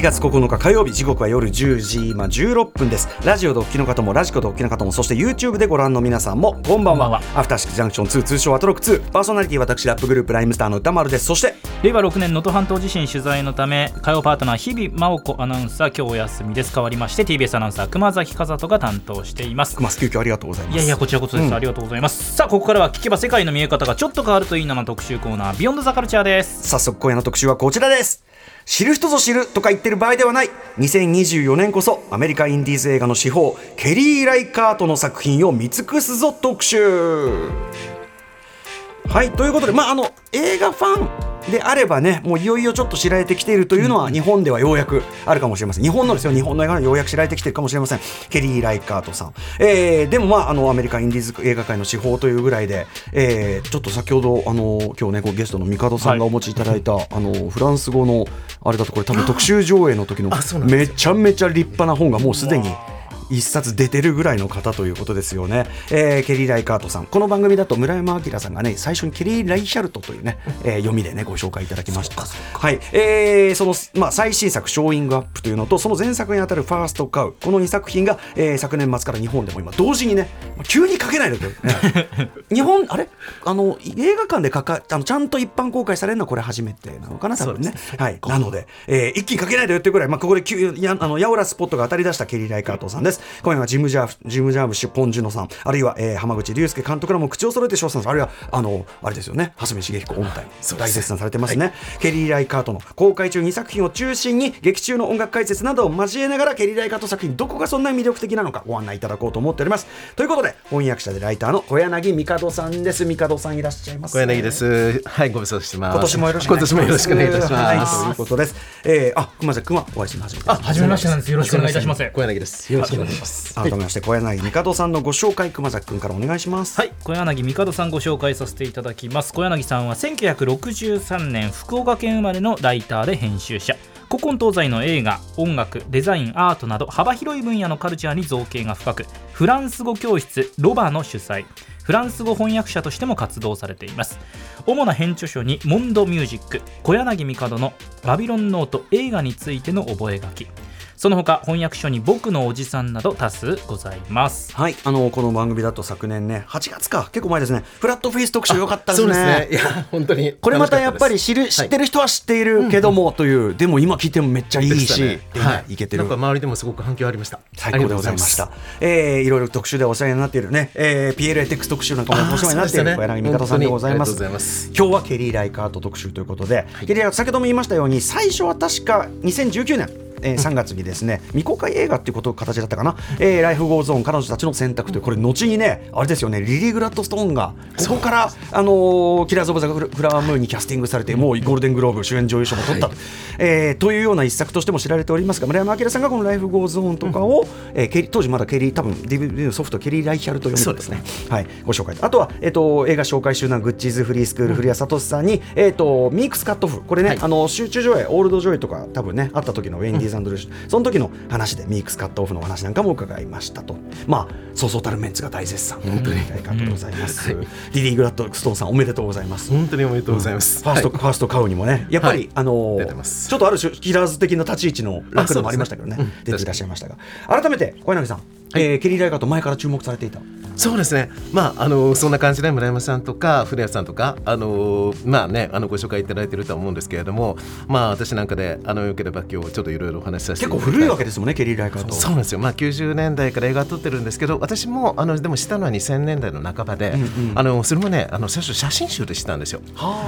1月9日火曜日時刻は夜10時今16分です。ラジオドッキの方もラジコドッキの方もそして YouTube でご覧の皆さんもこんばんは。アフターシックスジャンクション2通称アトロック2パーソナリティ私ラップグループライムスターの歌丸です。そして令和6年能登半島地震取材のため火曜パートナー日々真央子アナウンサー今日お休みです。変わりまして TBS アナウンサー熊崎和人が担当しています。熊急遽ありがとうございます。いやいやこちらこそです、うん、ありがとうございます。さあここからは聞けば世界の見え方がちょっと変わるといいなの特集コーナービヨンドザカルチャーです。早速今夜の特集はこちらです知る人ぞ知るとか言ってる場合ではない。2024年こそアメリカインディーズ映画の司法ケリー・ライカートの作品を見尽くすぞ特集。はいということでまああの映画ファンであればねもういよいよちょっと知られてきているというのは日本ではようやくあるかもしれません。日本のですよ。日本の映画がようやく知られてきてるかもしれません。ケリー・ライカートさん、えー、でもまああのアメリカインディーズ映画界の司法というぐらいで、えー、ちょっと先ほどあの今日ねゲストの帝さんがお持ちいただいた、はい、あのフランス語のあれだとこれ多分特集上映の時のめちゃめちゃ立派な本がもうすでに一冊出てるぐらいの方ということですよね、えー、ケリー・ライカートさん。この番組だと村山明さんがね最初にケリー・ライシャルトというね、えー、読みでねご紹介いただきました。はい、えー、その、まあ、最新作「ショーイングアップ」というのとその前作にあたる「ファースト・カウ」この2作品が、えー、昨年末から日本でも今同時にね急に書けないのよ、ね、日本あれ？あの映画館でかかあのちゃんと一般公開されるのはこれ初めてなのかな多分ね。はい。なので、えー、一気に書けないでよってぐらい、まあ、ここでやあのやおらスポットが当たり出したケリー・ライカートさんです今夜はジム・ジャージム・ジャーム氏ポン・ジュノさんあるいは、えー、浜口竜介監督らも口を揃えて称賛あるいはあのあれですよね。蓮見茂彦音体大絶賛されてますね、はい、ケリー・ライカートの公開中2作品を中心に劇中の音楽解説などを交えながらケリー・ライカート作品どこがそんな魅力的なのかご案内いただこうと思っております。ということで翻訳者でライターの小柳帝さんです。帝さんいらっしゃいます、小柳です。はいご無沙汰してます。今年もよろしく今年もよろしくお願いいたします、はい、ということです、えー、あ熊崎君はお会いします。あ初めましてなんです。よろしくお願いいたします。小柳です。よろしくお願いします。改めまして小柳帝さんのご紹介熊崎君からお願いします。はい。小柳帝さんご紹介させていただきます。小柳さんは1963年福岡県生まれのライターで編集者。古今東西の映画音楽デザインアートなど幅広い分野のカルチャーに造形が深くフランス語教室ロバの主催。フランス語翻訳者としても活動されています。主な編著書にモンドミュージック小柳帝のバビロンノート映画についての覚書その他翻訳書に僕のおじさんなど多数ございます。はいあのこの番組だと昨年ね8月か結構前ですね。フラットフェイス特集良かったですね。ね。いや本当にこれまたやっぱり知る知ってる人は知っているけども、はい、という、でも今聞いてもめっちゃいいし、ね、はい、いけてる。なんか周りでもすごく反響ありました。最高でございました。えー、いろいろ特集でお世話になっているね、えー、PLATX 特集なんかもお世話になっている小柳帝さんでございます。今日はケリー・ライカート特集ということで、はい、ケリー先ほども言いましたように最初は確か2019年えー、3月にですね 未公開映画っていうこと形だったかな、えー、ライフ・ゴーズ・オン彼女たちの選択というこれ後にねあれですよねリリー・グラッドストーンがここからあのー、キラーズ・オブ・ザ・フラワームーンにキャスティングされてもうゴールデングローブ主演女優賞も取ったと、はい、えー、というような一作としても知られておりますが村山明さんがこのライフゴーゾーンとかを、うん、えー、当時まだケリー多分 DVD のソフトケリー・ライヒャルと読むんですね。はい、ご紹介。あとは、えーと、映画紹介集団グッチーズ・フリースクール、古谷聡さんに、えーと、ミークスカットオフ。これね、はい、あの集中上映オールド上映とか多分ねあった時のウェンディーズ・アンドルーシュ、その時の話でミークスカットオフの話なんかも伺いましたと。まあそうそうたるメンツが大絶賛。本当に。大感でございます、うんはい、ディディ・グラッドストーンさんおめでとうございます。本当におめでとうございます、うん、ファースト、はい、ファースト買うにもね。やっぱり、はい、あのー、ちょっとある種キラーズ的な立ち位置の楽でもありましたけどね、ね、出ていらっしゃいましたが。改めて小柳さん、はい、えー、ケリー・ライガーと前から注目されていた。そうですね、まあ、あのそんな感じで村山さんとか古谷さんとかあの、まあね、あのご紹介いただいていると思うんですけれども、まあ、私なんかであのよければ今日ちょっといろいろお話しさせて結構古いわけですもんねケリー・ライカーとそうなんですよ、まあ、90年代から映画撮ってるんですけど私もあのでもしたのは2000年代の半ばで、うんうん、あのそれもねあの最初写真集でしたんですよ。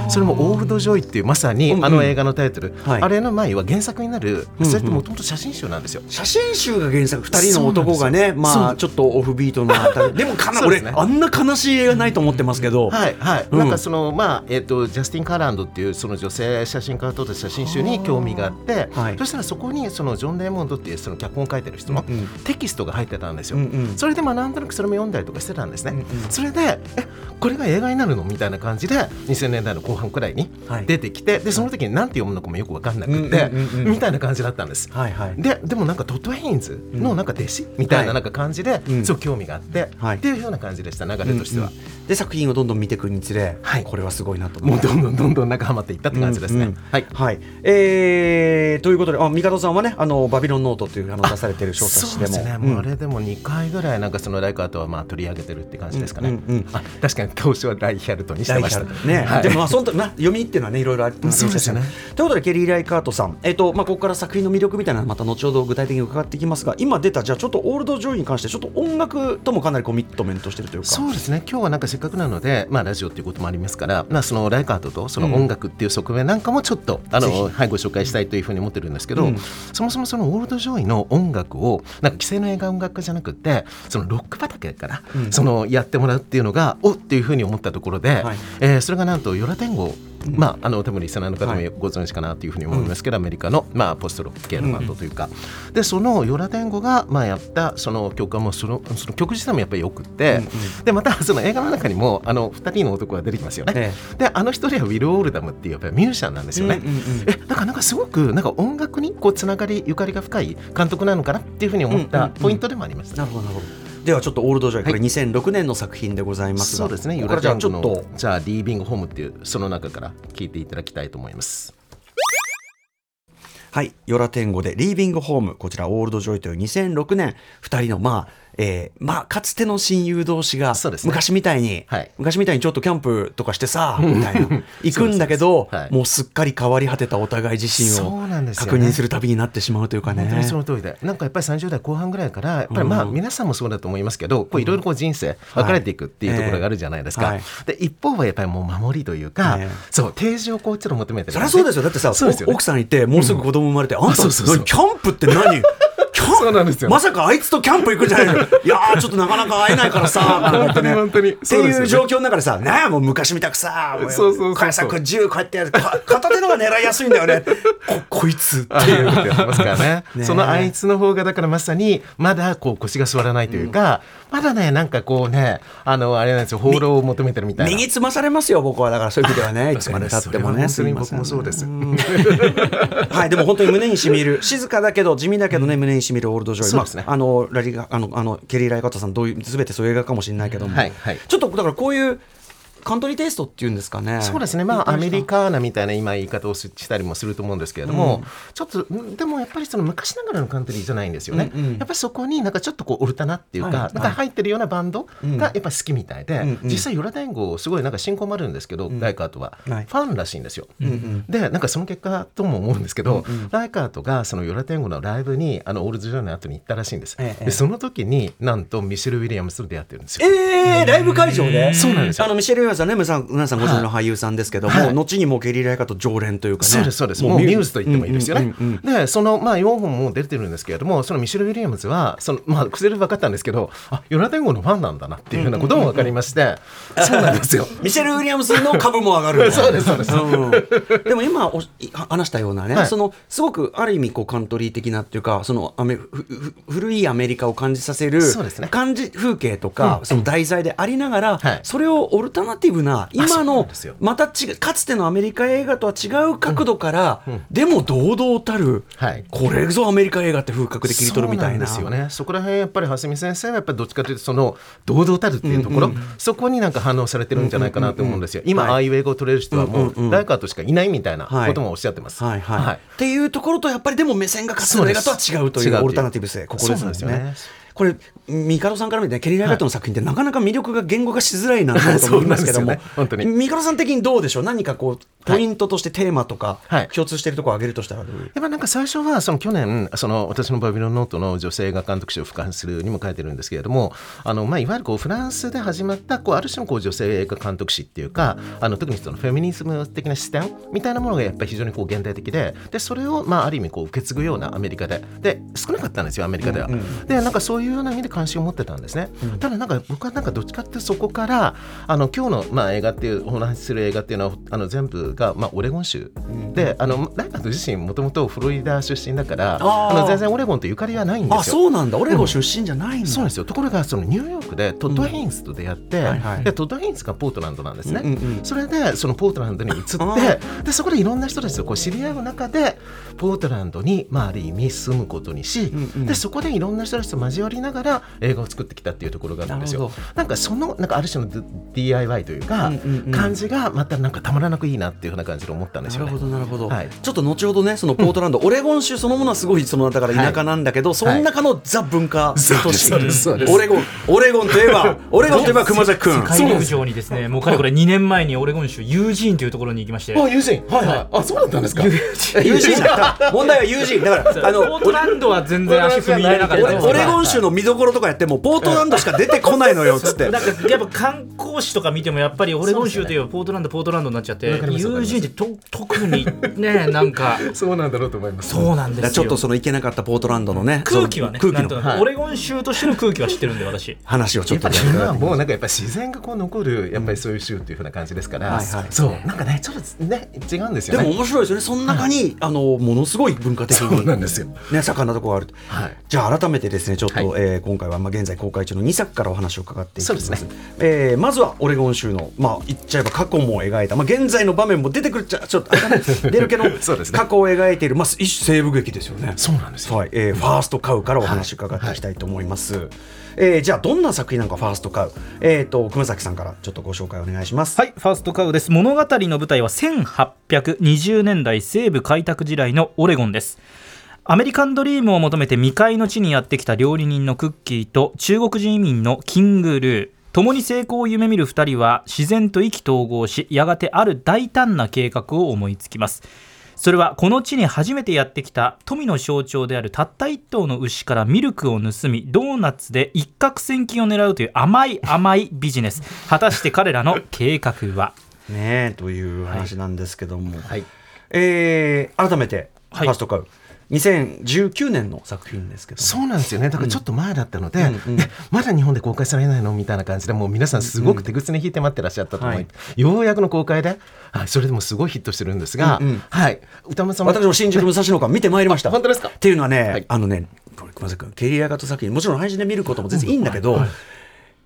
それも「オールド・ジョイ」っていうまさに、あの映画のタイトル、はい、あれの前は原作になるそれってもともと写真集なんですよ、写真集が原作2人の男がねまあちょっとオフビートのあたり。でもかなり、ね、俺あんなな悲しい映画ないと思ってますけど、はいはい、うん、なんかそのまあえっ、ー、とジャスティン・カーランドっていうその女性写真家が撮った写真集に興味があって、はい、そしたらそこにそのジョン・レイモンドっていうその脚本を書いてる人のテキストが入ってたんですよ。うんうん、それでまあなんとなくそれも読んだりとかしてたんですね。うんうん、それでえこれが映画になるの？みたいな感じで2000年代の後半くらいに出てきて、はい、でその時に何て読むのかもよく分かんなくて、みたいな感じだったんです。はいはい、ででもなんかトット・ヘインズのなんか弟子？みたいななんかか感じで、すごく興味があって、っていうような感じでした流れとしては。で作品をどんどん見ていくにつれ、はい、これはすごいなともうどんどんどんどん中はまっていったって感じですね。はい、はいえー、ということであ帝さんはねあのバビロンノートというあの出されてる小冊子でもそうですね、もうあれでも2回ぐらいなんかそのライカートはまあ取り上げてるって感じですかね。うんうんうん、あ確かに当初はライヒャルトにしてましたね。はい、でもまあそのな読みっていうのはねいろいろありますよね。ということでケリー・ライカートさん、えっ、ー、とまあここから作品の魅力みたいなのまた後ほど具体的に伺っていきますが、今出たじゃあちょっとオールドジョイに関してちょっと音楽ともかなりコミットメントしてるというか。そうですね。今日はなんかせっかくなので、まあラジオっていうこともありますから、まあそのライカートとその音楽っていう側面なんかもちょっと、うん、あのはいご紹介したいというふうに思ってるんですけど、うん、そもそもそのオールドジョイの音楽をなんか既成の映画音楽家じゃなくて、そのロック畑から、うん、そのやってもらうっていうのがおっていうふうに思ったところで、はい、えー、それがなんと Yo La Tengoまあ、あの多分リスナーの方もご存知かなというふうに思いますけど、はい、アメリカの、まあ、ポストロック系のバンドというか、うん、でそのヨラテンゴが、まあ、やったその曲はもうそのその曲自体もやっぱりよくって、うんうん、でまたその映画の中にもあの2人の男が出てきますよね、ええ、であの一人はウィル・オールダムっていうやっぱりミュージシャンなんですよね、うんうんうん、えだからなんかすごくなんか音楽にこうつながりゆかりが深い監督なのかなっていうふうに思ったポイントでもありました、うんうんうん、なるほどなるほどではちょっとオールドジョイ、これ2006年の作品でございますそうですね。これじゃあちょっとじゃあリービングホームっていうその中から聞いていただきたいと思います。はい、ヨラ天狗でリービングホーム、こちらオールドジョイという2006年、2人のまあえー、まあかつての親友同士が、昔みたいに、はい、昔みたいにちょっとキャンプとかしてさみたいな 行くんだけど、はい、もうすっかり変わり果てたお互い自身を確認する旅になってしまうというかね。本当にその通りで。なんかやっぱり30代後半ぐらいからやっぱりまあ皆さんもそうだと思いますけどいろいろ人生分かれていくっていうところがあるじゃないですか。はい、で一方はやっぱりもう守りというか、そう提示をこうちょっと求めてる、ね、そりゃそうですよ。だってさ、ね、奥さんいてもうすぐ子供生まれて、うん、あんたキャンプって何？そうなんですよ。まさかあいつとキャンプ行くんじゃないの？いやちょっとなかなか会えないからさ 本当に本当に。っていう状況の中でさねもう昔みたくさそうそうそうそう。銃こうやってやる片手のが狙いやすいんだよね。ここいつっていうますからね。そのあいつの方がだからまさにまだこう腰が座らないというか、まだねなんかこうねあのあれなんですよ放浪を求めてるみたいな。身につまされますよ僕はだからそういう意味ではね。いつまでたってもね。僕もそうです。はいでも本当に胸にしみる。静かだけど地味だけどね胸にしみるオールドジョイ、そうですね、まあ、あのラリがあのあのケリー・ライカートさんどういうすべてそういう映画かもしれないけども、はいはい、ちょっとだからこういうカントリーテイストっていうんですかね。そうですね。まあアメリカーナみたいな今言い方をしたりもすると思うんですけれども、うん、ちょっとでもやっぱりその昔ながらのカントリーじゃないんですよね。うんうん、やっぱりそこになんかちょっとこうオルタナっていうか、はい、なんか入ってるようなバンドがやっぱ好きみたいで、うん実際ヨ・ラ・テンゴすごいなんか親交もあるんですけど、うん、ライカートは、ファンらしいんですよ。うんうん、でなんかその結果とも思うんですけど、うんうん、ライカートがそのヨ・ラ・テンゴのライブにあのオールズジョーの後に行ったらしいんです。ええ、でその時になんとミシェル・ウィリアムスと出会ってるんですよ。ええー、ライブ会場で？そうなんですよ。あのミシェル・ウィリアムスはね、皆さん皆さんご存知の俳優さんですけども、はい、後にもケリー・ライカと常連というかね。そうですそうです。もうミューズと言ってもいいですよね、でそのまあ4本も出てるんですけれどもそのミシェル・ウィリアムズはそのまあ薬で分かったんですけどあヨナ天狗のファンなんだなっていうようなことも分かりまして、そうなんですよ。ミシェル・ウィリアムズの株も上がる そうですそうです、うん、でも今お話したようなね、はい、そのすごくある意味こうカントリー的なっていうかそのアメ古いアメリカを感じさせる感じ、風景とか、うん、その題材でありながら、はい、それをオルタナティブな今のまた違うかつてのアメリカ映画とは違う角度から、うんうん、でも堂々たる、はい、これぞアメリカ映画って風格で切り取るみたいな。ですよね。そこら辺やっぱり蓮見先生はやっぱりどっちかというとその堂々たるっていうところ、うんうん、そこになんか反応されてるんじゃないかなと思うんですよ、今、はい、ああいう英語を取れる人はもう誰かとしかいないみたいなこともおっしゃってます。はいはいはい、っていうところとやっぱりでも目線がかつての映画とは違うというオルタナティブ性ここですよね。これミカドさんから見て、ケリー・ライガットの作品ってなかなか魅力が言語化しづらいなと思い。ますけども、ね、本当に。ミカドさん的にどうでしょう？何かこうポイントとしてテーマとか、はい、共通しているところを挙げるとしたらやっぱなんか最初はその去年その私のバビロンノートの女性が監督賞を俯瞰するにも書いてるんですけれどもあの、まあ、いわゆるこうフランスで始まったこうある種のこう女性映画監督史っていうかあの特にそのフェミニズム的な視点みたいなものがやっぱり非常にこう現代的ででそれをまあある意味こう受け継ぐようなアメリカで。で少なかったんですよアメリカでは。うんうん、でなんかそういうような意味で関心を持ってたんですね。うん、ただなんか僕はなんかどっちかってそこからあの今日のまあ映画っていうお話しする映画っていうのはあの全部がまあオレゴン州。州、であのライカート自身もともとフロリダ出身だからあの全然オレゴンとゆかりはないんですよ。あそうなんだ。オレゴン出身じゃないんだ、うん、そうですよ。ところがそのニューヨークでトッド・ヘインスと出会って、うん。はいはい、でトッド・ヘインスがポートランドなんですね、うんうんうん、それでそのポートランドに移ってでそこでいろんな人たちとこう知り合う中でポートランドに、まあ、ある意味住むことにし、うんうん、でそこでいろんな人たちと交わりながら映画を作ってきたっていうところがあるんですよ。なんかそのなんかある種の DIY というか、感じがまたなんかたまらなくいいなっていうふうな感じで思ったんですよ、ね、なるほどなるほど、はい、ちょっと後ほどねそのポートランド、オレゴン州そのものはすごいそのだから田舎なんだけど、はい、その中のザ文化都市、オレゴンオレゴンといえば オレゴンといえば熊崎君世界陸上にですねもうかれこれ2年前にオレゴン州ユージーンというところに行きまして。あユージーンはい。はい。あそうだったんですか？ユージーン問題はユージーンだからあのポートランドは全然足踏み入れなかったオレゴン州の見どころとかやってもポートランドしか出てこないのよ っつって。なんかやっぱ観光地とか見てもやっぱりオレゴン州といえばポートランドポートランドになっちゃってユージーンってと特にねなんか。そうなんだろうと思いますそうなんですちょっとその行けなかったポートランドのね空気はね空気の。オレゴン州としての空気は知ってるんで私。話をちょっと。もうなんかやっぱ自然がこう残るやっぱりそういう州っていうふうな感じですから、そうなんかねちょっとね違うんですよでも面白いですよね。その中にあのものすごい文化的にそうなんですよ。ね盛んなところがあるじゃあ改めてですねちょっとえ今回はまあ現在公開中の2作からお話を伺っていきます。えまずはオレゴン州のまあ言っちゃえば過去も描いた。まあ現在の場面も出てくるっちゃ ちょっと出るけど過去を描いているまあ一種西部劇ですよね。そうなんですはい。えファーストカウからお話伺っていきたいと思います。えー、じゃあどんな作品なのかファーストカウ、えーと、熊崎さんからちょっとご紹介お願いします。はいファーストカウです。物語の舞台は1820年代西部開拓時代のオレゴンですアメリカンドリームを求めて未開の地にやってきた料理人のクッキーと中国人移民のキングルー。共に成功を夢見る2人は自然と意気投合しやがてある大胆な計画を思いつきます。それはこの地に初めてやってきた富の象徴であるたった一頭の牛からミルクを盗みドーナツで一攫千金を狙うという甘い甘いビジネス。果たして彼らの計画は？ねえという話なんですけども、はい、えー、改めてファーストカウ、はい2019年の作品ですけど。そうなんですよね。だからちょっと前だったので、うんうん、まだ日本で公開されないのみたいな感じでもう皆さんすごく手ぐつね引いて待ってらっしゃったと思い、うんはい、ようやくの公開で、はい、それでもすごいヒットしてるんですが、うんうん、はい歌丸さん私も新宿武蔵野館見てまいりました。本当ですか？っていうのはね、はい、あのねごめんなさい。ケリー・アガト作品もちろん配信で見ることも全然いいんだけど、はい。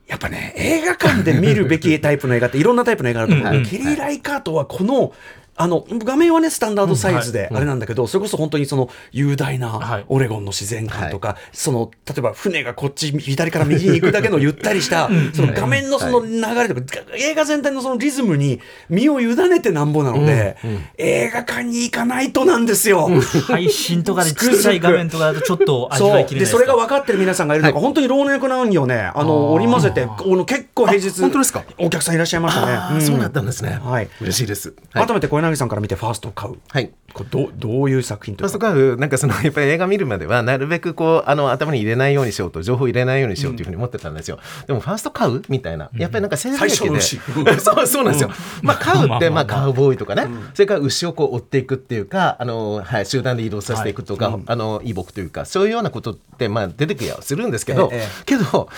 やっぱね、映画館で見るべきタイプの映画っていろんなタイプの映画あると思う。けど、ケリー・ライカートはこのあの画面はねスタンダードサイズであれなんだけど、それこそ本当にその雄大なオレゴンの自然感とか、その例えば船がこっち左から右に行くだけの ゆったりしたその画面のその流れとか、映画全体のそのリズムに身を委ねてなんぼなので、映画館に行かないとなんですよ。配信とかで小さい画面とかだとちょっと味わいきれないでそれが分かってる皆さんがいるのか、本当に老若男女ねあの織り交ぜて結構平日本当ですか？お客さんいらっしゃいましたね。そうだったんですね。はい、嬉しいです。改めて小柳さんから見てファーストト買う、はい、これどどういう作品とファースト買うなんかそのやっぱり映画見るまではなるべくこうあの頭に入れないようにしようと情報入れないようにしようというふうに思ってたんですよ、うん、でもファースト買うみたいな。やっぱりなんか西部劇で、そうそうなんですよ、うん、まあ買うってまあカウボーイとかね、うん、それから牛をこう追っていくっていうかあの、はい、集団で移動させていくとか、はい、あの移牧というかそういうようなことってまあ出てくやするんですけど、ええ、けど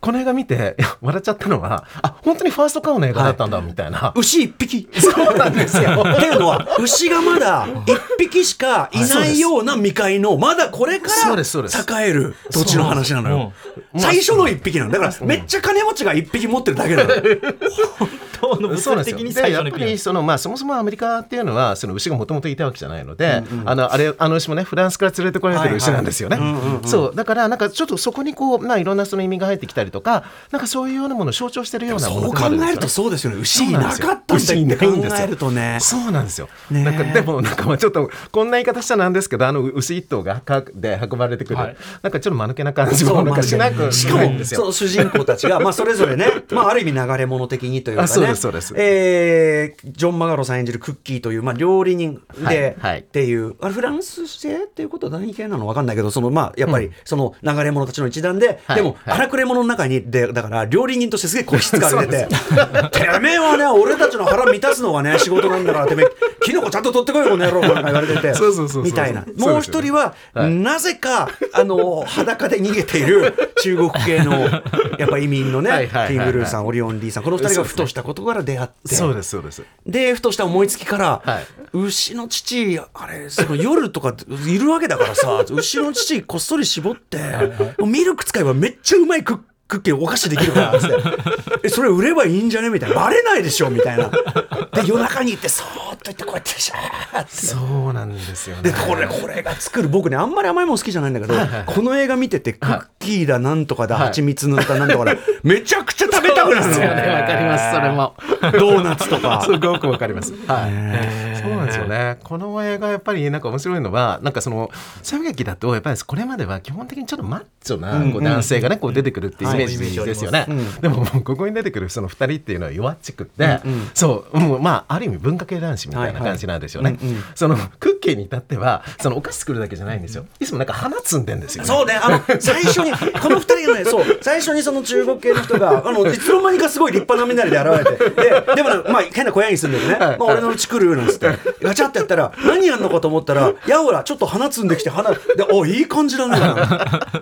この映画見て笑っちゃったのはあ本当にファーストカウの映画だったんだ、みたいな。牛一匹。そうなんですよっていうのは牛がまだ一匹しかいないような未開のまだこれから栄える土地の話なのよ。最初の一匹なのだからめっちゃ金持ちが一匹持ってるだけなの。本当の 物理的に最初のやっぱりそのまあそもそもアメリカっていうのはその牛がもともといたわけじゃないので、あのあれあの牛もねフランスから連れてこられてる牛なんですよね。そう。だからなんかちょっとそこにこうまあいろんなその意味が入ってきたりとかなんかそういうようなものを象徴してるようなものがあるんですよ、ね、そう考えるとそうですよね。牛いなかったんだって考えるとね。そうなんですよ。なんかでもなんかまあちょっとこんな言い方したなんですけどあの牛一頭がで運ばれてくる、はい、なんかちょっと間抜けな感じもなんかしなくしかもその主人公たちがまあそれぞれね、まあ、ある意味流れ物的にというかね。そうですそうです、えー、ジョン・マガロさん演じるクッキーという、まあ、料理人で、はいはい、っていう。あれフランス製っていうことは何系なの分かんないけどそのまあやっぱりその流れ物たちの一団で、うん、でも、荒くれ者の中にでだから料理人としてすげえ個室が出て てめえはね俺たちの腹満たすのがね仕事なんだからてめえキノコちゃんと取ってこいよこの野郎とか言われてて。みたいな。もう一人は、はい、なぜかあの裸で逃げている中国系の やっぱ移民のねキングルーさんオリオン・リーさんこの二人がふとしたことから出会って。そうですそうです。でふとした思いつきから、はい、牛の乳あれその夜とかいるわけだからさ牛の乳こっそり絞って、ミルク使えばめっちゃうまいクックッキーお菓子できるからって。えそれ売ればいいんじゃね？みたいな。バレないでしょ？みたいな。で夜中に行ってそーと言ってこうやってシャーって。そうなんですよね。でこれこれが作る僕ねあんまり甘いもの好きじゃないんだけど、はいはい、この映画見ててクッキーだなんとかだ、蜂蜜塗ったなんとかだ めちゃくちゃ食べたくなるですよねわかりますそれも。ドーナツとか。すごくわかります。はい。そうなんですよね。この映画やっぱりなんか面白いのはなんかその西部劇だとやっぱりこれまでは基本的にちょっとマッチョなこう男性がねこう出てくるっていうイメージですよね。でもここに出てくるその2人っていうのは弱っちくってそうもうまあある意味文化系男子みたいな感じなんですよね。そのクッキーに至ってはそのお菓子作るだけじゃないんですよ。いつもなんか花摘んでんですよそうね。あの最初にこの2人がねそう。最初にその中国系の人が あのいつの間にかすごい立派な身なりで現れて。ででもまあ変な小屋に住んでるね、まあ、俺のうち来るなんつって。ガチャってやったら何やんのかと思ったらやおらちょっと花摘んできて花でおいい感じだね。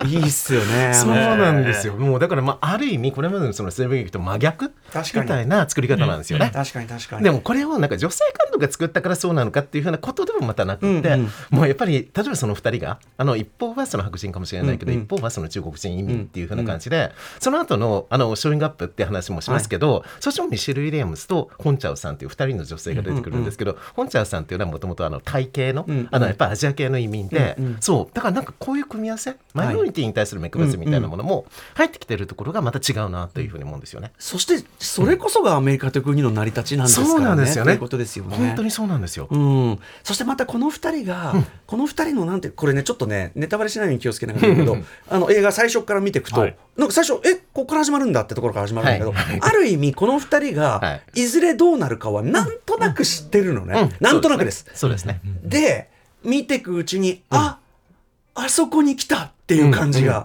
いいっすよね。そうなんですよ。もうだからまあある意味これまでのその西部劇と真逆みたいな作り方なんですよね、確かに確かに。でもこれをなんか女性監督が作ったからそうなのかっていうふうなことでもまたなくて、うんうん、もうやっぱり例えばその2人があの一方はその白人かもしれないけど、うん。うん、一方はその中国人移民っていうふうな感じで、うん。うん、その後のあのショーイングアップって話もしますけど、はい、そしてミシェル・ウィリアムスとホンチャオさんっていう2人の女性が出てくるんですけど、うん。うん、ホンチャオさんっていうのはもともとタイ系の,、あのやっぱアジア系の移民で、うんうん、そう。だからなんかこういう組み合わせマイノリティに対する目配せみたいなものも入ってきてるところがまた違うなというふうに思うんですよね。そしてそれこそがアメリカという国の成り立ちなんですからね。そうなんですよね。ということですよね。本当にそうなんですよ。うん。そしてまたこの二人が、うん、この二人のなんてこれねちょっとねネタバレしないように気をつけながらだけど、あの映画最初から見ていくと、はい、なんか最初えここから始まるんだってところから始まるんだけど、はい、ある意味この二人が、はい、いずれどうなるかはなんとなく知ってるのね。うん、なんとなくです。そうですね。で見ていくうちに、ああそこに来たっていう感じが。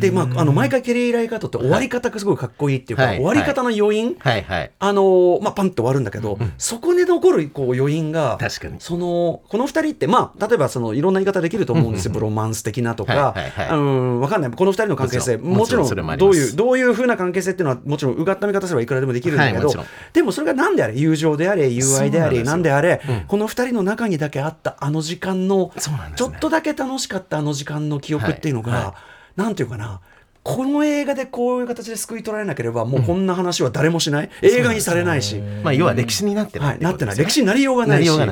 で、まあ、あの、毎回ケリー・ライカートって終わり方がすごいかっこいいっていうか、はい、終わり方の余韻、はいはい、あの、まあ、パンって終わるんだけど、うん、そこで残るこう余韻が、確かに。その、この二人って、まあ、例えばその、いろんな言い方できると思うんですよ。ブロマンス的なとか、うん、わかんない。この二人の関係性、もちろん、どういう、どういうふうな関係性っていうのは、もちろん、うがった見方すればいくらでもできるんだけど、はい、でもそれが何であれ、友情であれ、友愛であれ、何であれ、うん、この二人の中にだけあったあの時間の、ね、ちょっとだけ楽しかったあの時間の記憶っていうのが、はい。はい。なんていうかな？この映画でこういう形で救い取られなければもうこんな話は誰もしない、うん、映画にされないし、まあ、要は歴史になってない、はい、なってない。歴史になりようがないし、うん、っ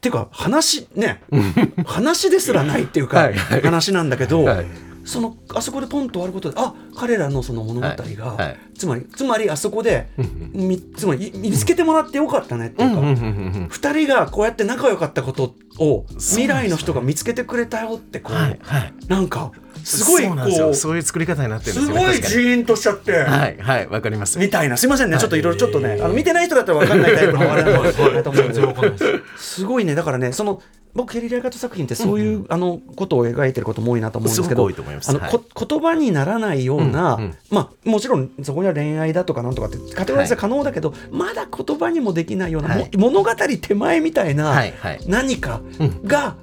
ていうか話ね、話ですらないっていうか、話なんだけど、はい、そのあそこでポンと終わることであ彼らのその物語が、はいはい、つまりつまりあそこで、みつまり見つけてもらってよかったねっていうか、二人がこうやって仲良かったことを未来の人が見つけてくれたよってこう、はいはい、なんかすごいこうそういう作り方になってるんですよ、ね、すごいジーンとしちゃって。はいはいわかります。みたいな。すみませんね。ちょっといろいろちょっとねあの見てない人だったらわかんないタイプのあれ なんです。すごいね。だからねその僕ケリー・ライカート作品ってそういう、うんあのことを描いてることも多いなと思うんですけど言葉にならないような、うんうん、まあ、もちろんそこには恋愛だとかなんとかってカテゴライズは可能だけど、はい、まだ言葉にもできないような、はい、物語手前みたいな何かが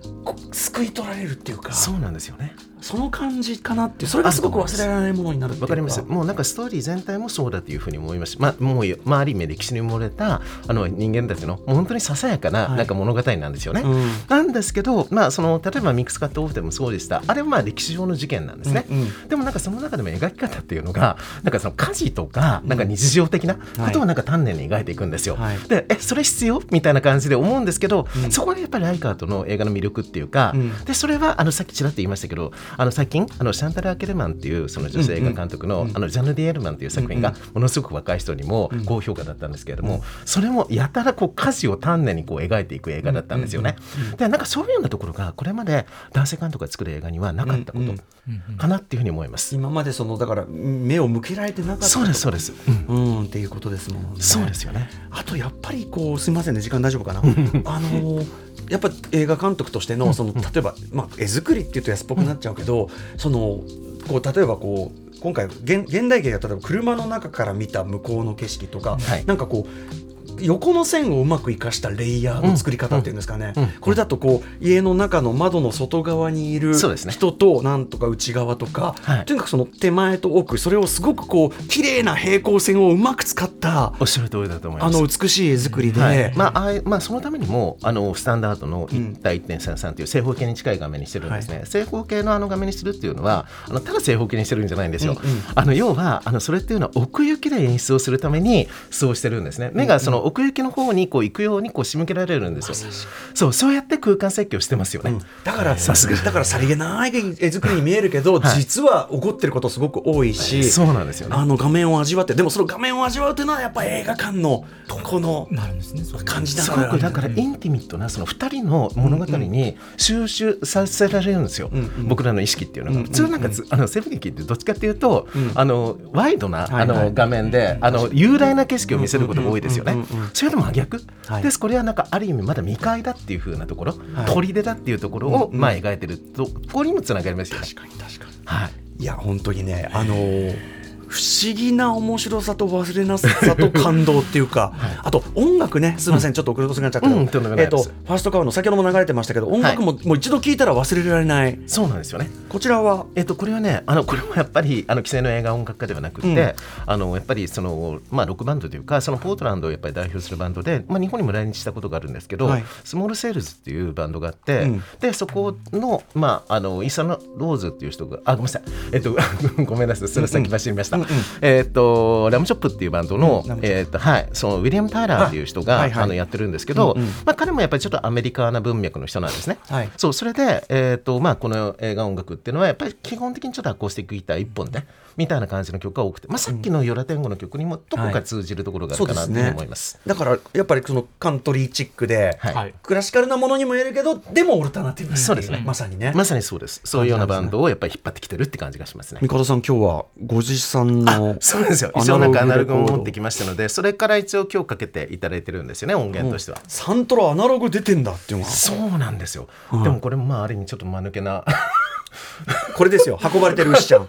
救い取られるっていうか、そうなんですよねその感じかなってそれがすごく忘れられないものになるわかります。もうなんかストーリー全体もそうだというふうに思います。まあもう、まあ、ある意味歴史に埋もれたあの人間たちのもう本当にささやかななんか物語なんですよね、はいうん、なんですけど、まあ、その例えばミックスカットオフでもそうでしたあれはまあ歴史上の事件なんですね、うんうん、でもなんかその中でも描き方っていうのがなんかその家事とかなんか日常的なことをなんか丹念に描いていくんですよ、はい、でえそれ必要みたいな感じで思うんですけど、うん、そこでやっぱりライカートの映画の魅力っていうか、でそれはあのさっきちらっと言いましたけどあの最近あのシャンタル・アケルマンっていうその女性映画監督の,、あのジャヌ・ディエルマンっていう作品がものすごく若い人にも高評価だったんですけれども、それもやたらこう歌詞を丹念にこう描いていく映画だったんですよね。でなんかそういうようなところがこれまで男性監督が作る映画にはなかったことかなっていうふうに思います。今までそのだから目を向けられてなかったそうですそうです、うん、うんっていうことですもんね。そうですよね。あとやっぱりこうすみませんね時間大丈夫かな。あのやっぱ映画監督としてのその例えば、まあ、絵作りっていうと安っぽくなっちゃうけど、そのこう例えばこう今回現現代劇が例えば車の中から見た向こうの景色とか、はい、なんかこう横の線をうまく生かしたレイヤーの作り方っていうんですかね、うん。うん、これだとこう家の中の窓の外側にいる人となんとか内側とか、ね、とにかくその手前と奥それをすごくこう綺麗な平行線をうまく使ったおっしゃる通りだと思います。あの美しい絵作りで、はい、まああまあ、そのためにもあのスタンダードの1対1.33という正方形に近い画面にしてるんですね、はい、正方形のあの画面にするっていうのはあのただ正方形にしてるんじゃないんですよ、うんうん、あの要はあのそれっていうのは奥行きで演出をするためにそうしてるんですね。目がその奥行きの方にこう行くようにこう仕向けられるんですよ。そうそうやって空間設計をしてますよね。うん、だからさすが。だからさりげない絵作りに見えるけど、はい、実は起こってることすごく多いし、そうなんですよ、ね、あの画面を味わってでもその画面を味わうというのはやっぱ映画館のこの感じだから、だからインティミットなその2人の物語に収集させられるんですよ、うんうん、僕らの意識っていうのが、普通なんかあのセブン劇ってどっちかっていうと、うん、あのワイドな、あの画面で、あの雄大な景色を見せることが多いですよね。それでも真逆、はい、ですこれはなんかある意味まだ未開だっていうふうなところ、はい、砦だっていうところを、まあ描いてるとここにもつながりますよね。確かに確かに、はい、いや本当にねあのー不思議な面白さと忘れなさと感動っていうか、はい、あと音楽ねすみません、うん、ちょっと遅れとすぎなっちゃったけど、うん、えーと、ファーストカウの先ほども流れてましたけど音楽もはい、もう一度聴いたら忘れられない。そうなんですよね。こちらは、えーと、これはねあのこれもやっぱりあの既成の映画音楽家ではなくて、うん、あのやっぱりその、まあ、ロックバンドというかそのポートランドをやっぱり代表するバンドで、まあ、日本にも来日したことがあるんですけど、はい、スモールセールズっていうバンドがあって、でそこの,、まあ、あのイーサン・ローズっていう人があごめんなさい、えっ、ー、とごめんなさい。それ先走りました。えっ、ー、とラムチョップっていうバンドの、えーとはい、そのウィリアム・タイラーっていう人があ、のやってるんですけど、まあ、彼もやっぱりちょっとアメリカな文脈の人なんですね。はい、そうそれで、えーとまあ、この映画音楽っていうのはやっぱり基本的にちょっとアコースティックギター一本で、みたいな感じの曲が多くて、まあ、さっきの「ヨラテンゴ」の曲にもどこか通じるところがあるかなと思います,、だからやっぱりそのカントリーチックで、はい、クラシカルなものにも言えるけどでもオルタナティブそうですね。まさにね。まさにそうです。そういうようなバンドをやっぱり引っ張ってきてるって感じがしますね。三方さん今日はご持参のそうですよ。一応なんかアナログを持ってきましたのでそれから一応今日かけていただいてるんですよね音源としては、サントラアナログ出てんだっていうのはそうなんですよ、でもこれもまあある意味ちょっと間抜けな これですよ。運ばれてる牛ちゃん。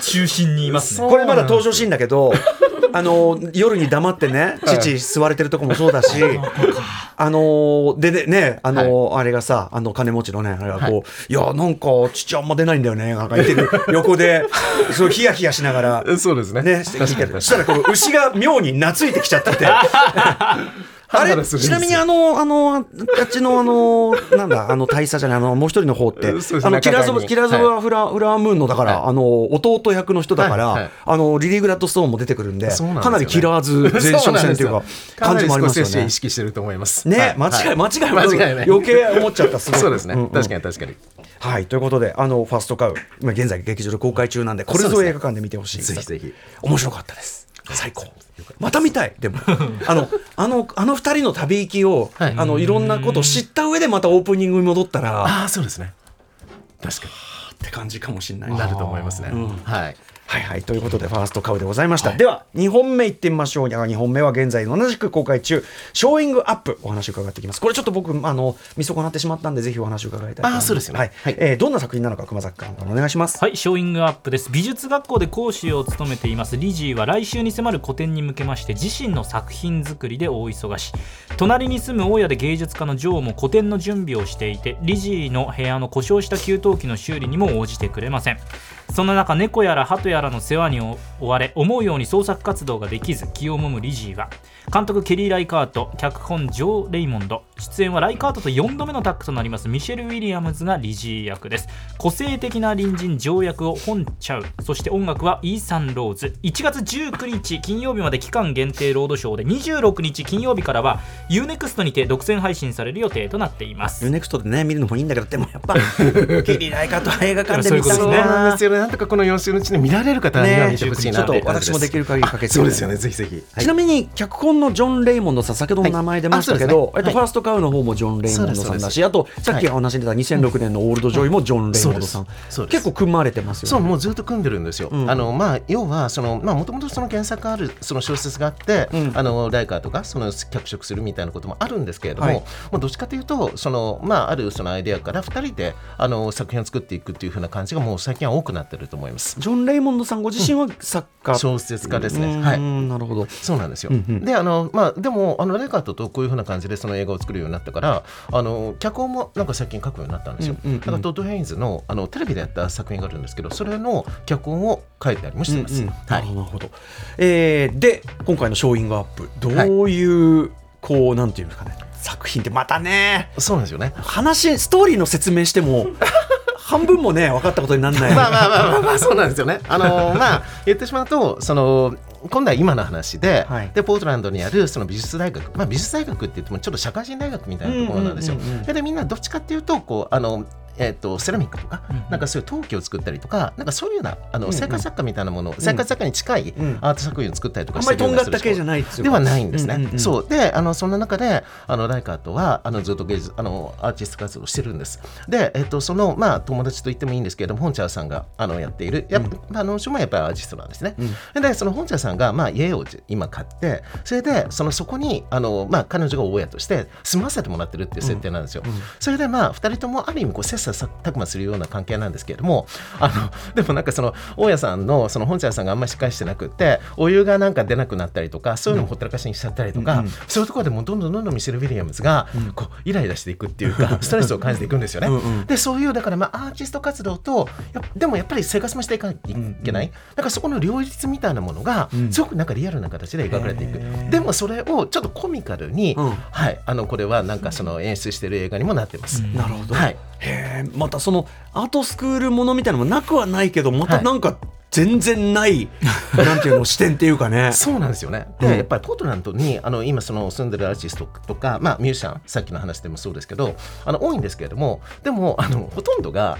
中心にいますね。これまだ登場シーンだけど あの夜に黙ってね父吸われてるとこもそうだし、あのでねねあの、あれがさあの金持ちのねあれがこう、い、やなんか父あんま出ないんだよねなんか言ってる。横でそうヒヤヒヤしながら。そうですね。ねそしたらこの牛が妙に懐いてきちゃってて あれちなみにあの、あの、あっちのあの、なんだ、あの大佐じゃない、あの、もう一人の方って、あの、キラゾキラゾワフラ、フラームーンの、だから、あの、弟役の人だから、あの、リリー・グラッドストーンも出てくるんで、かなりキラーズ 前哨戦というか、感じもありますよね。意識してると思います。ね、間違い、間違い、間違いない。余計思っちゃった、すごい。そうですね。確かに確かに。はい、ということで、あの、ファーストカウ、今現在劇場で公開中なんで、これぞ映画館で見てほしい。ぜひぜひ。面白かったです。最高。また見たいでも。あのあのあの二人の旅行きを、はい、あのいろんなことを知った上でまたオープニングに戻ったらああそうですね。確かに。って感じかもしれないなると思いますね、うん、はいはいはいということでファーストカウでございました、はい、では2本目いってみましょう。2本目は現在同じく公開中。ショーイングアップお話伺っていきます。これちょっと僕あの見損なってしまったんでぜひお話伺いたいと思いまそうですよね、はい。はい、えー、どんな作品なのか熊崎監督お願いします。はいショーイングアップです美術学校で講師を務めています。リジーは来週に迫る個展に向けまして自身の作品作りで大忙し。隣に住む大家で芸術家のジョーも個展の準備をしていてリジーの部屋の故障した給湯器の修理にも応じてくれませんそんな中猫やら鳩やらの世話に追われ思うように創作活動ができず気をもむリジーは監督ケリー・ライカート。脚本ジョー・レイモンド。出演はライカートと4度目のタッグとなりますミシェル・ウィリアムズがリジー役です。個性的な隣人条役を本ちゃう。そして音楽はイーサン・ローズ。1月19日金曜日まで期間限定ロードショーで26日金曜日からは UNEXT にて独占配信される予定となっています。UNEXT でね見るのもいいんだけどでもやっぱ ケリー・ライカートは映画館で見たいそうなんですよねなんとかこの4週のうちに見られる方には見てほしいなと、ね、私もできる限りかけてそうですよねぜひぜひ、ちなみに脚本のジョン・レイモンドさん先ほどの名前出ましたけど、えっと、ファーストカウの方もジョン・レイモンドさんだしあとさっきお話に出た2006年のオールド・ジョイもジョン・レイモンドさん。結構組まれてますよそうもうずっと組んでるんですよ、あのまあ要はそのまあもともとその原作あるその小説があって、あのライカートがその脚色するみたいなこともあるんですけれども、もうどっちかというとそのまああるそのアイデアから2人であの作品を作っていくっていうふうな感じがもう最近は多くなってると思います。ジョン・レイモンドさんご自身は作家、小説家ですね。はい。なるほど。そうなんですよ、であのまあでもあのライカートとこういうふうな感じでその映画を作るようになったからあの脚本もなんか最近書くようになったんですよ、だからトッド・ヘインズのあのテレビでやった作品があるんですけどそれの脚本を書いてたりもしてます、なるほど、えー、で今回のショーイングアップどういう、はい、こうなんていうんですかね作品ってまたねそうなんですよね。話ストーリーの説明しても半分もね分かったことにならない。まあまあまあまあ、まあ、そうなんですよね。あのまあ言ってしまうとその今度は今の話ではい、でポートランドにあるその美術大学、まあ、美術大学って言ってもちょっと社会人大学みたいなところなんですよ。でみんなどっちかっていうとこうあのえーと、セラミックとか、うん、なんかそういう陶器を作ったりとかなんかそういうようなあの、生活雑貨みたいなもの、うん、生活雑貨に近いアート作品を作ったりとかしてるような、うん、ではないんですね。うんうん、そう。であのそんな中であのライカートはあのずっと芸術あのアーティスト活動をしてるんです。で、えーと、その、まあ、友達と言ってもいいんですけれども本茶さんがあのやっている。やっぱ、あの人もやっぱりアーティストなんですね。でその本茶さんが、まあ、家を今買ってそれでそのそこにあの、まあ、彼女が親として住ませてもらってるっていう設定なんですよ。それでまあ2人ともある意味こう切磋琢磨するような関係なんですけれどもあのでもなんかその大家さんのその本茶屋さんがあんまりしっかりしてなくてお湯がなんか出なくなったりとかそういうのもほったらかしにしちゃったりとか、うん、そういうところでもどんどんどんどんミシェル・ウィリアムズがこうイライラしていくっていうか ストレスを感じていくんですよね。うんうん、でそういうだからまあアーティスト活動とでもやっぱり生活もしていかなきゃいけない、うん。うん、だからそこの両立みたいなものがすごくなんかリアルな形で描かれていく、でもそれをちょっとコミカルに、はい。あのこれはなんかその演出している映画にもなってます。なるほど、はいへえまたそのアートスクールものみたいなのもなくはないけどまたなんか、全然ない なんていうの視点っていうかね。そうなんですよね。で、うん、やっぱりポートランドにあの今その住んでるアーティストとか、まあ、ミュージシャンさっきの話でもそうですけどあの多いんですけれどもでもあのほとんどが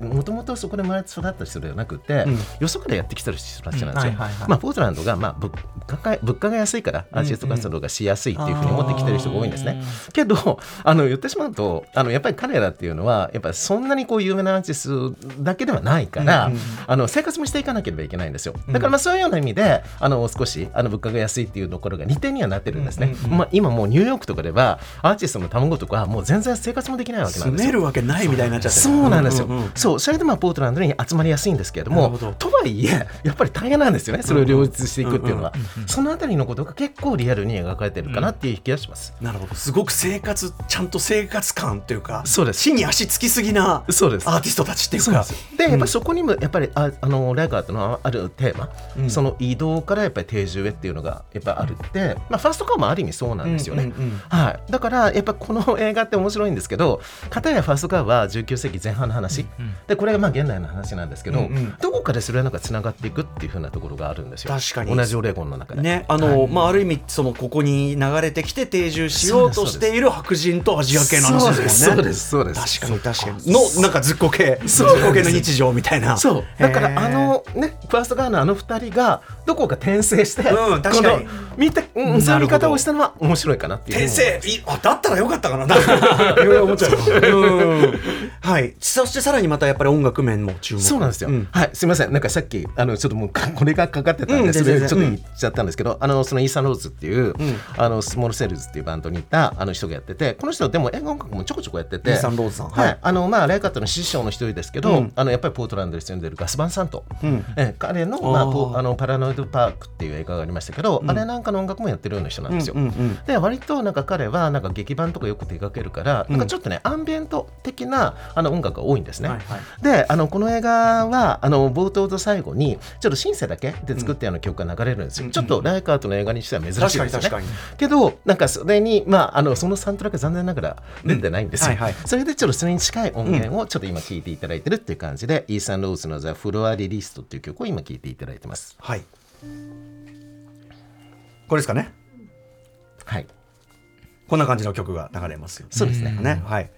もともとそこで生まれて育った人ではなくて、うん、よそからやってきてる人たちなんですよ、まあ、ポートランドが、まあ、物価が物価が安いからアーティスト活動がしやすいっていうふうに思ってきてる人が多いんですね、けどあの言ってしまうとあのやっぱり彼らっていうのはやっぱりそんなにこう有名なアーティストだけではないから、うんうん、あの生活もしていかなければいけないんですよ。だからまあそういうような意味であの少しあの物価が安いっていうところが利点にはなってるんですね、まあ、今もうニューヨークとかではアーティストの卵とかもう全然生活もできないわけなんですよ。住めるわけないみたいになっちゃってそうなん。ですよ、そうそれでまあポートランドに集まりやすいんですけれどもとはいえやっぱり大変なんですよね。それを両立していくっていうのは、そのあたりのことが結構リアルに描かれてるかなっていう気がします、なるほど。すごく生活ちゃんと生活感というかそうです。地に足つきすぎなそうです。アーティストたちっていうか。でやっぱそこにもやっぱりああのライガーとのあるテーマ、うん、その移動からやっぱり定住へっていうのがやっぱあるって、まあ、ファーストカーもある意味そうなんですよね、はい、だからやっぱこの映画って面白いんですけど片やファーストカーは19世紀前半の話、うんうん、でこれがまあ現代の話なんですけど、うんうん、どこかでそれはなんかつながっていくっていうふうなところがあるんですよ。確かに。同じオレゴンの中で。ねあの、はい、まあ、ある意味そのここに流れてきて定住しようとしている白人とアジア系の話ですもんね。そうですそうです確かに確かに。のなんかずっこけずっこけの日常みたいな。そう。だからあのねファーストガーナーの2人がどこか転生して、うん、確かに。見て、うん、そういう見方をしたのは面白いかなっていう。転生いあだったらよかったかな いろいろ思っちゃう、うん、はい。そしてさらにまたやっぱり音楽面も注目。そうなんですよ、うん、はい。すみません。なんかさっきあのちょっともう これがかかってたんで、それちょっと言っちゃったんですけど、あのそのイーサン・ローズっていう、あのスモールセールズっていうバンドにいたあの人がやっててこの人でも映画音楽もちょこちょこやっててイーサン・ローズさん。はい、あのまあライカートの師匠の一人ですけど、あのやっぱりポートランドに住んでるガスバンサント、え彼のまああのパラノイドパークっていう映画がありましたけど、あれなんかの音楽もやってるような人なんですよ。で割となんか彼はなんか劇版とかよく手掛けるから、なんかちょっとねアンビエント的なあの音楽が多いんですね。であのこの映画はあの冒頭と最後にちょっとシンセだけで作ったような曲が流れるんですよ。ちょっとライカートの映画にしては珍しいですよね。けどなんかそれにまああのそのサントラが残念ながら出てないんですよ。それでちょっとそれに近い音源をちょっと今聴いていただいてるっていう感じで、イーサン・ローズの「ザ・フロア・リリスト」っていう曲を今聴いていただいてます。はいこれですかね？はい。こんな感じの曲が流れますよ、そうですね。ね。はい。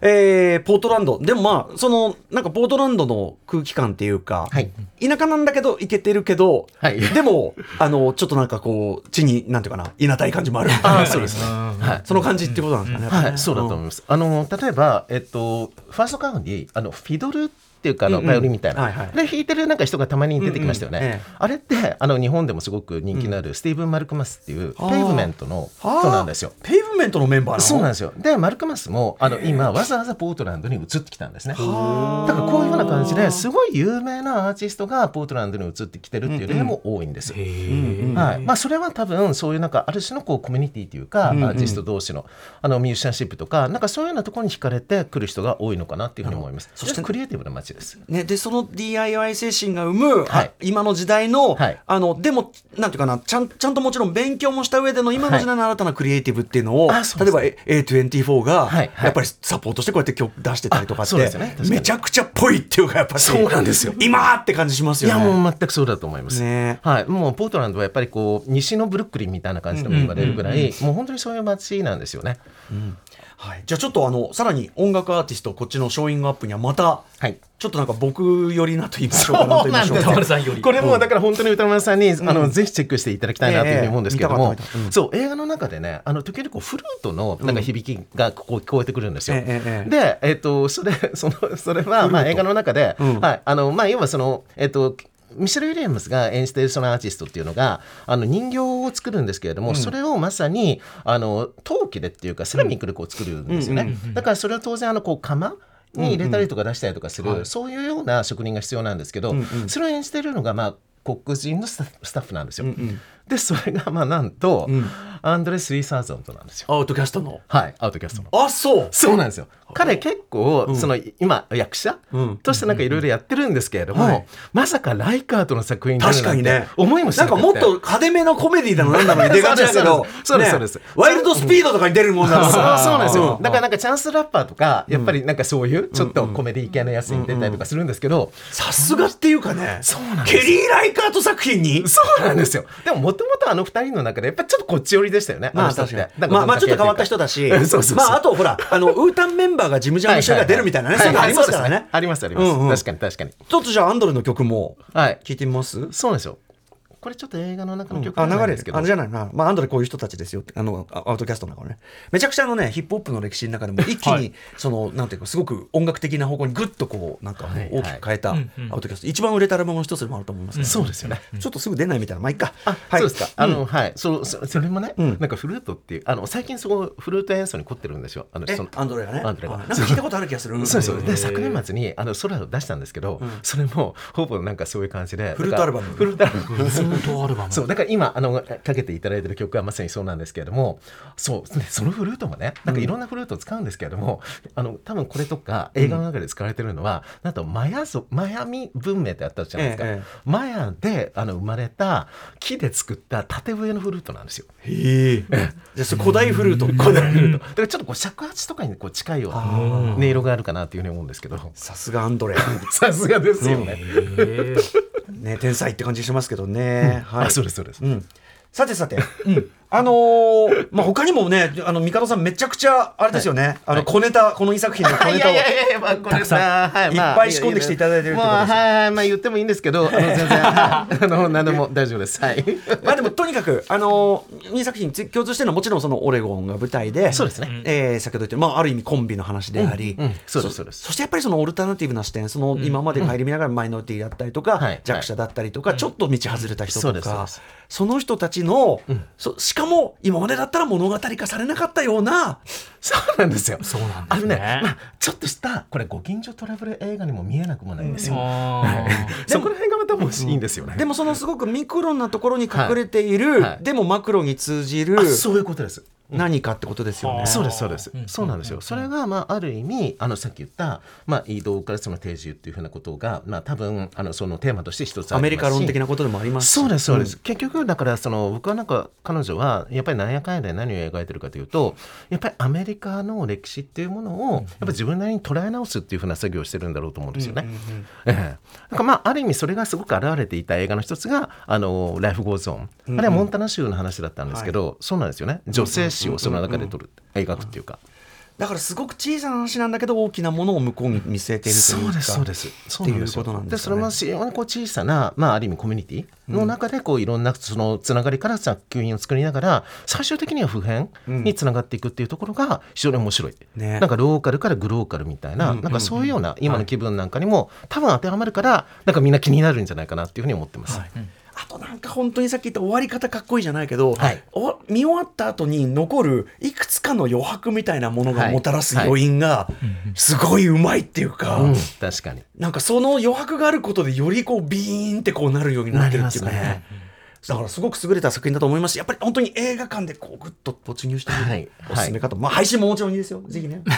えー、ポートランド。でもまあそのなんかポートランドの空気感っていうか、はい、田舎なんだけど行けてるけど、はい、でもあのちょっとなんかこう地になんていうかないなたい感じもあるあそうですね、はい、その感じっていうことなんですかね、はい、そうだと思います、あの例えばえっとファーストカウンにあのフィドルっていうかあの、バイオリンみたいな、で弾いてるなんか人がたまに出てきましたよね、あれってあの日本でもすごく人気のあるスティーブン・マルクマスっていうペイブメントの人なんですよ。ペイブメントのメンバーそうなんですよ。でマルクマスもあの今わざわざポートランドに移ってきたんですね。だからこういうような感じですごい有名なアーティストがポートランドに移ってきてるっていう例も多いんです、はい。まあ、それは多分そういうなんかある種のこうコミュニティというか、アーティスト同士のあのミュージシャンシップとかなんかそういうようなところに惹かれてくる人が多いのかなっていうふうに思います。そしてクリエイティブな街です、ね、でその DIY 精神が生む、はい、今の時代のはい、あのでもなんていうかなちゃんちゃんともちろん勉強もした上での今の時代の新たなクリエイティブっていうのも例えば A24 がやっぱりサポートしてこうやって曲出してたりとかって、ね、めちゃくちゃっぽいっていうかやっぱそうなんですよ。今って感じしますよね。いやもう全くそうだと思います、ね、はい。もうポートランドはやっぱりこう西のブルックリンみたいな感じでも言われるぐらい、もう本当にそういう街なんですよね、うんはい、じゃあちょっとあのさらに音楽アーティストこっちのショーイングアップにはまた、はい、ちょっとなんか僕寄りなと言いましょうか歌丸さんよ。りこれもだから本当に歌丸さんに、うん、あのぜひチェックしていただきたいなというふうに思うんですけども、そう映画の中でねあの時々フルートのなんか響きがここ聞こえてくるんですよ。えー、で、えー、っとそれそのそれはまあ映画の中で、はい。あのまあ要はそのえー、っとミシェル・ウィリアムズが演じているそのアーティストっていうのがあの人形を作るんですけれども、うん、それをまさにあの陶器でっていうかセラミックでこう作るんですよね、だからそれは当然あのこう釜に入れたりとか出したりとかする、うんうん、そういうような職人が必要なんですけど、うんうん、それを演じているのがまあ黒人のスタッフなんですよ。うんうんでそれがまあなんと、うん、アンドレス・リーサーゾントなんですよ。アウトキャストの？はいアウトキャストの。あそう。そうなんですよ。彼結構、うん、その今役者、うん、としてなんかいろいろやってるんですけれども、はい、まさかライカートの作品確かにね。思いもしなかもっと派手めのコメディだのなんだろう出がちだけど。そうですそうです、ワイルドスピードとかに出るもんだ。から、そうなんですよ、だからなんかチャンスラッパーとかやっぱりなんかそういうちょっとコメディ系のやつに出たりとかするんですけどさすがっていうかね。そうなんケリー・ライカート作品に？そうなんですよ。でももともとあの二人の中でやっぱちょっとこっち寄りでしたよね。まあ確かに。まあまあちょっと変わった人だし、まああとほらあのウータンメンバーが事務所の人が出るみたいなね、そういうのありますからね。ありますあります。確かに確かに。ちょっとじゃあアンドレの曲も聞いてみます？そうなんですよ。これちょっと映画の中の曲なん。ですけど、うん、あ流れあじゃないな、まあ、アンドレこういう人たちですよあのアウトキャストの中ね。めちゃくちゃのねヒップホップの歴史の中でも一気にその、はい、なんていうかすごく音楽的な方向にぐっとこうなんか大きく変えたアウトキャスト、一番売れたアルバムの一つでもあると思います、ね、そうですよね。ちょっとすぐ出ないみたいな。まあいいか。あ、はい、そうですか。あの、はい。そそそれもね、なんかフルートっていうあの最近そこフルート演奏に凝ってるんですよ。あのそのアンドレがね。アンドレが。なんか聞いたことある気がする。そうですで昨年末にあのソラを出したんですけど、それもほぼなんかそういう感じで。フルートアルバム。フルートアルバムそうだから今あのかけていただいてる曲はまさにそうなんですけれどもそうそのフルートもねなんかいろんなフルートを使うんですけれども、うん、あの多分これとか映画の中で使われてるのは、うん、なんとマヤゾマヤミ文明ってあったじゃないですか、ええ、マヤであの生まれた木で作った縦笛のフルートなんですよ。へえ。じゃあ古代フルート 古代フルート。だからちょっとこう尺八とかにこう近いような音色があるかなっていうふうに思うんですけど。さすがアンドレ。さすがですよね。ね天才って感じしますけどね。はい。そうですそうです。うん。さてさて、うん、あのー、まあ他にもねあの帝さんめちゃくちゃあれですよね、はい、あの小ネタこの2作品の 小ネタを。たくさん、はい、いっぱい仕込んできていただいてるってことです、まあ、はいまあ言ってもいいんですけどあの全然 あの何でも大丈夫です。はい。まあでもとにかくあのー、2作品共通してるのはもちろんそのオレゴンが舞台でそうですね、えー、先ほど言ってまあある意味コンビの話であり、うんうん、そうですそう。ですそしてやっぱりそのオルタナティブな視点その今まで顧みながらマイノリティだったりとか、弱者だったりとか、ちょっと道外れた人とか、その人たちの、そしかも今までだったら物語化されなかったようなそうなんですよ。そうなんですね。ね、まあ、ちょっとしたこれご近所トラブル映画にも見えなくもないんですよ、そこら辺がまたもいいんですよね、でもそのすごくミクロなところに隠れている、はい。はい、でもマクロに通じるそういうことです何かってことですよね。そうですそうです。そうなんですよ。それがまあある意味あのさっき言ったまあ移動からその定住っていうふうなことがまあ多分あのそのテーマとして一つアメリカ論的なことでもありますそうですそうです。結局だからその僕はなんか彼女はやっぱり何やかんやで何を描いてるかというとやっぱりアメリカの歴史っていうものをやっぱ自分なりに捉え直すっていうふうな作業をしてるんだろうと思うんですよね。ええ。なんかまあある意味それがすごく現れていた映画の一つがあのライフ・ゴーズ・オン。あれはモンタナ州の話だったんですけど、そうなんですよね。女性史をその中で撮る描くっていうか。だからすごく小さな話なんだけど大きなものを向こうに見据えているというか。そうですそうです。っていうことなんですそれも非常にこう小さな、まあ、ある意味コミュニティの中でこういろんなそのつながりから作品を作りながら最終的には普遍につながっていくっていうところが非常に面白い、ね、なんかローカルからグローカルみたいな,、なんかそういうような今の気分なんかにも、多分当てはまるからなんかみんな気になるんじゃないかなっていうふうに思ってます。はいあとなんか本当にさっき言った終わり方かっこいいじゃないけど、はい、見終わった後に残るいくつかの余白みたいなものがもたらす余韻がすごいうまいっていうか、うん、確かに。なんかその余白があることでよりこうビーンってこうなるようになってるっていうかね。だからすごく優れた作品だと思いますしやっぱり本当に映画館でこうぐっと没入してみる、はい、おすすめかと、まあ配信ももちろんいいですよ。ぜひね。ご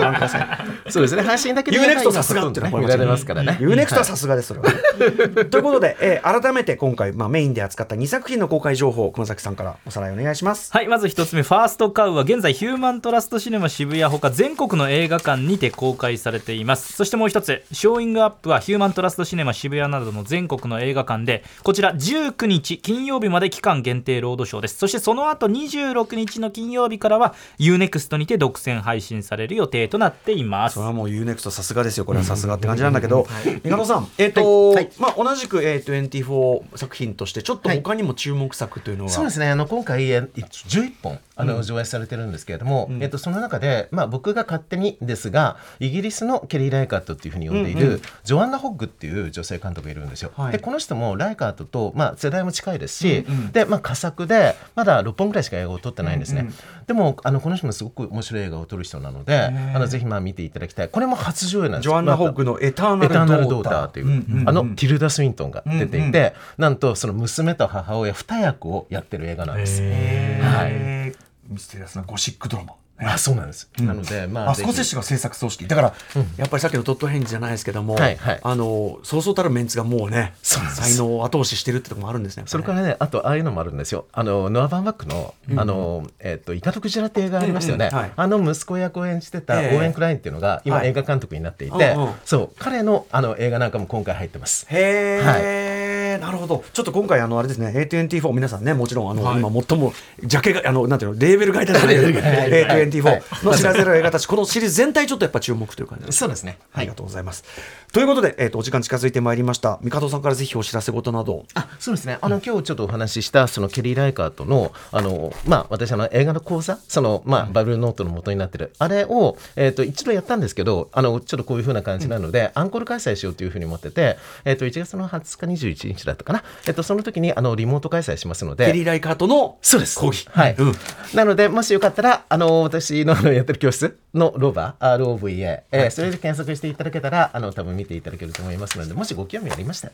覧くださいそうですね。配信だけで UNEXT さすがって見られますからね。UNEXT はさすがですそれは、ということで、えー、改めて今回、まあ、メインで扱った2作品の公開情報熊崎さんからおさらいお願いします。はいまず一つ目ファーストカウは現在ヒューマントラストシネマ渋谷ほか全国の映画館にて公開されています。そしてもう一つショーイングアップはヒューマントラストシネマ渋谷などの全国の映画館でこちら19日金曜日まで期間限定ロードショーです。そしてその後26日の金曜日からは UNEXT にて独占配信される予定となっています。それはもう UNEXT さすがですよ。これはさすがって感じなんだけど三鴨さんえっ、ー、と、はい、まあ同じく、えー、24作品としてちょっと他にも注目作というのは、はい、そうですね。あの今回11本あの、上映されてるんですけれども、うん、えっと、その中で、まあ、僕が勝手にですがイギリスのケリー・ライカートっていうふうに呼んでいる、うんうん、ジョアンナ・ホッグっていう女性監督がいるんですよ。はい、でこの人もライカートと、まあ、世代も近いですし、うんうん、でまあ、佳作でまだ6本ぐらいしか映画を撮ってないんですね。うんうん、でもあのこの人もすごく面白い映画を撮る人なのであのぜひまあ見ていただきたい。これも初上映なんです。ジョアンナ・ホッグのエターナル・ドーターという、あのティルダ・スウィントンが出ていて、うんうん、なんとその娘と母親2役をやってる映画なんです。はい。ミステリアスなゴシックドラマ。あそうなんです、うん、なので、まあ、あスコセッシが制作組織だから、うん、やっぱりさっきのトットヘンジじゃないですけども、はいはい、あのそうそうたるメンツがもうね才能を後押ししてるってところもあるんですね、それからねあとああいうのもあるんですよ。あのノア・バンバックの「あのえー、とイカとクジラ」って映画ありましたよね、うんうんはい、あの息子役を演じてたオーエン・クラインっていうのが今、映画監督になっていて、はい、そう彼のあの映画なんかも今回入ってます。へえ、はいなるほど。ちょっと今回あのあれですね。A24 皆さんねもちろんあの、はい、今最もジャケがあのなんていうのレーベル買いたい A24 の知らせる映画たち。このシリーズ全体ちょっとやっぱ注目という感じそうですね、ありがとうございます。ということで、えーと、お時間近づいてまいりました。三門さんからぜひお知らせ事など。あそうですね。あの、今日ちょっとお話ししたそのケリー・ライカーとのあのまあ私あの映画の講座そのまあバブルノートの元になってるあれをえっ、ー、と一度やったんですけどあのちょっとこういうふうな感じなので、うん、アンコール開催しようというふうに思っててえっ、ー、と1月の20日21日だったかな。えっ、ー、とその時にあのリモート開催しますので。ケリー・ライカーとのそうです。講義はい、うん、なのでもしよかったらあの私のやってる教室のローバー ROVA、えー、それで検索していただけたらあの多分見ていただけると思いますのでもしご興味ありましたら、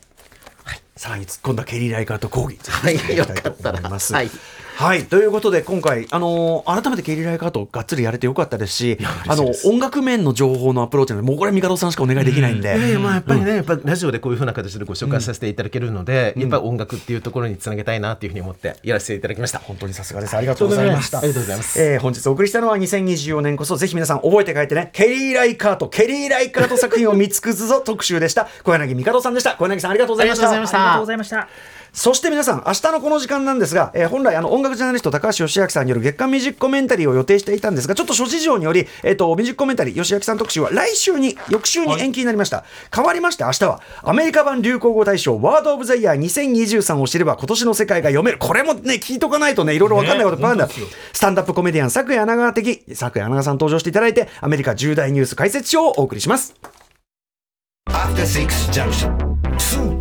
はい、さらに突っ込んだケリー・ライカーと講義はい、よかったら。はい、はい、ということで今回、あのー、改めてケリー・ライカートがっつりやれてよかったですしあの音楽面の情報のアプローチもうこれは帝さんしかお願いできないんで、うん、まあ、やっぱりね、うん、やっぱラジオでこういうふうな形でご紹介させていただけるので、うん、やっぱり音楽っていうところにつなげたいなというふうに思ってやらせていただきました。本当にさすがです。ありがとうございました。ありがとうございます、えー、本日お送りしたのは2024年こそぜひ皆さん覚えて帰ってね。ケリー・ライカートケリー・ライカート作品を見尽くすぞ。特集でした。小柳帝さんでした。小柳さんありがとうございました。ありがとうございましたそして皆さん、明日のこの時間なんですが、えー、本来あの音楽ジャーナリスト高橋義明さんによる月間ミュージックコメンタリーを予定していたんですが、ちょっと諸事情により、えっ、ー、と、ミュージックコメンタリー、吉明さん特集は来週に、翌週に延期になりました。はい、変わりまして明日は、アメリカ版流行語大賞ワードオブザイヤー2023を知れば今年の世界が読める。これもね、聞いとかないとね、いろいろわかんないこといっぱいあるんだ。スタンダップコメディアン、昨夜穴川的、昨夜穴川さん登場していただいて、アメリカ重大ニュース解説書をお送りします。After Six Junction